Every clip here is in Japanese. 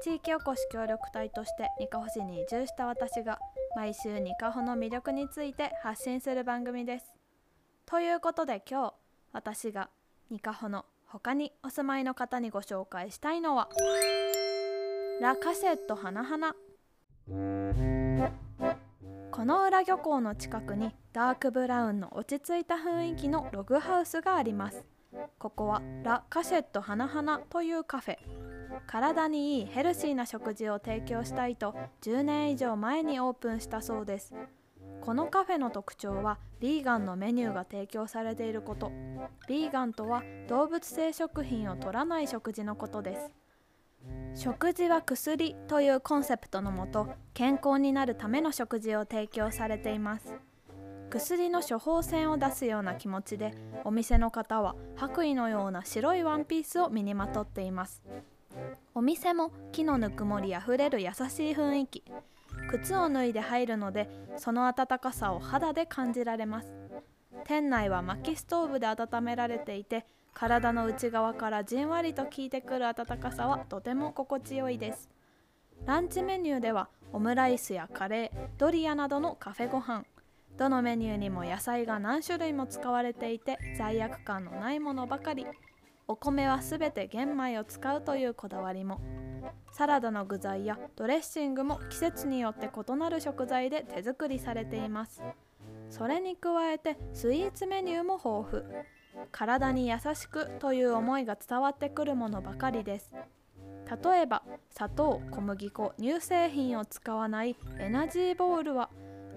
地域おこし協力隊としてにかほ市に移住した私が毎週にかほの魅力について発信する番組です。ということで今日私がにかほの他にお住まいの方にご紹介したいのはラ・カセット花々。この裏漁港の近くにダークブラウンの落ち着いた雰囲気のログハウスがあります。ここはラ・カセット花々というカフェ。体にいいヘルシーな食事を提供したいと10年以上前にオープンしたそうです。このカフェの特徴はビーガンのメニューが提供されていること。ビーガンとは動物性食品を取らない食事のことです。食事は薬というコンセプトのもと健康になるための食事を提供されています。薬の処方箋を出すような気持ちでお店の方は白衣のような白いワンピースを身にまとっています。お店も木のぬくもりあふれる優しい雰囲気。靴を脱いで入るのでその温かさを肌で感じられます。店内は薪ストーブで温められていて体の内側からじんわりと効いてくる温かさはとても心地よいです。ランチメニューではオムライスやカレードリアなどのカフェご飯。どのメニューにも野菜が何種類も使われていて罪悪感のないものばかり。お米はすべて玄米を使うというこだわりも。サラダの具材やドレッシングも季節によって異なる食材で手作りされています。それに加えてスイーツメニューも豊富。体に優しくという思いが伝わってくるものばかりです。例えば砂糖小麦粉乳製品を使わないエナジーボールは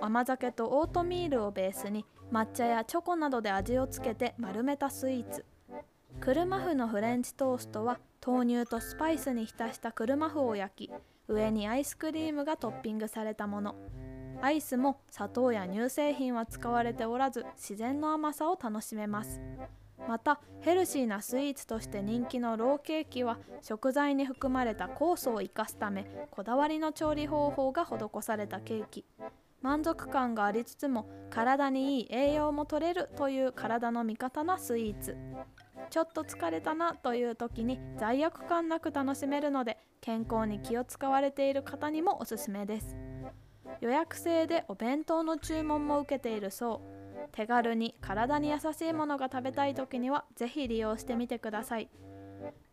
甘酒とオートミールをベースに抹茶やチョコなどで味をつけて丸めたスイーツ。車麩のフレンチトーストは豆乳とスパイスに浸した車麩を焼き上にアイスクリームがトッピングされたもの。アイスも砂糖や乳製品は使われておらず自然の甘さを楽しめます。またヘルシーなスイーツとして人気のローケーキは食材に含まれた酵素を生かすためこだわりの調理方法が施されたケーキ。満足感がありつつも体にいい栄養も取れるという体の味方なスイーツ。ちょっと疲れたなという時に罪悪感なく楽しめるので健康に気を使われている方にもおすすめです。予約制でお弁当の注文も受けているそう。手軽に体に優しいものが食べたい時にはぜひ利用してみてください。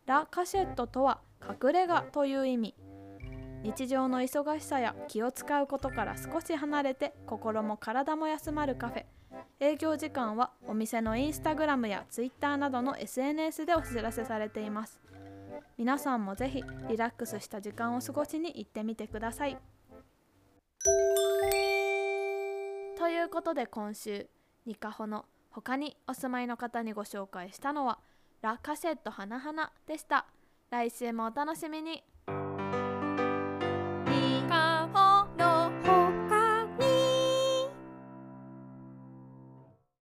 ラ・カシェットとは隠れ家という意味。日常の忙しさや気を使うことから少し離れて心も体も休まるカフェ。営業時間はお店のインスタグラムやツイッターなどの SNS でお知らせされています。皆さんもぜひリラックスした時間を過ごしに行ってみてください。ということで今週ニカホの他にお住まいの方にご紹介したのはラ・カセット花々でした。来週もお楽しみに。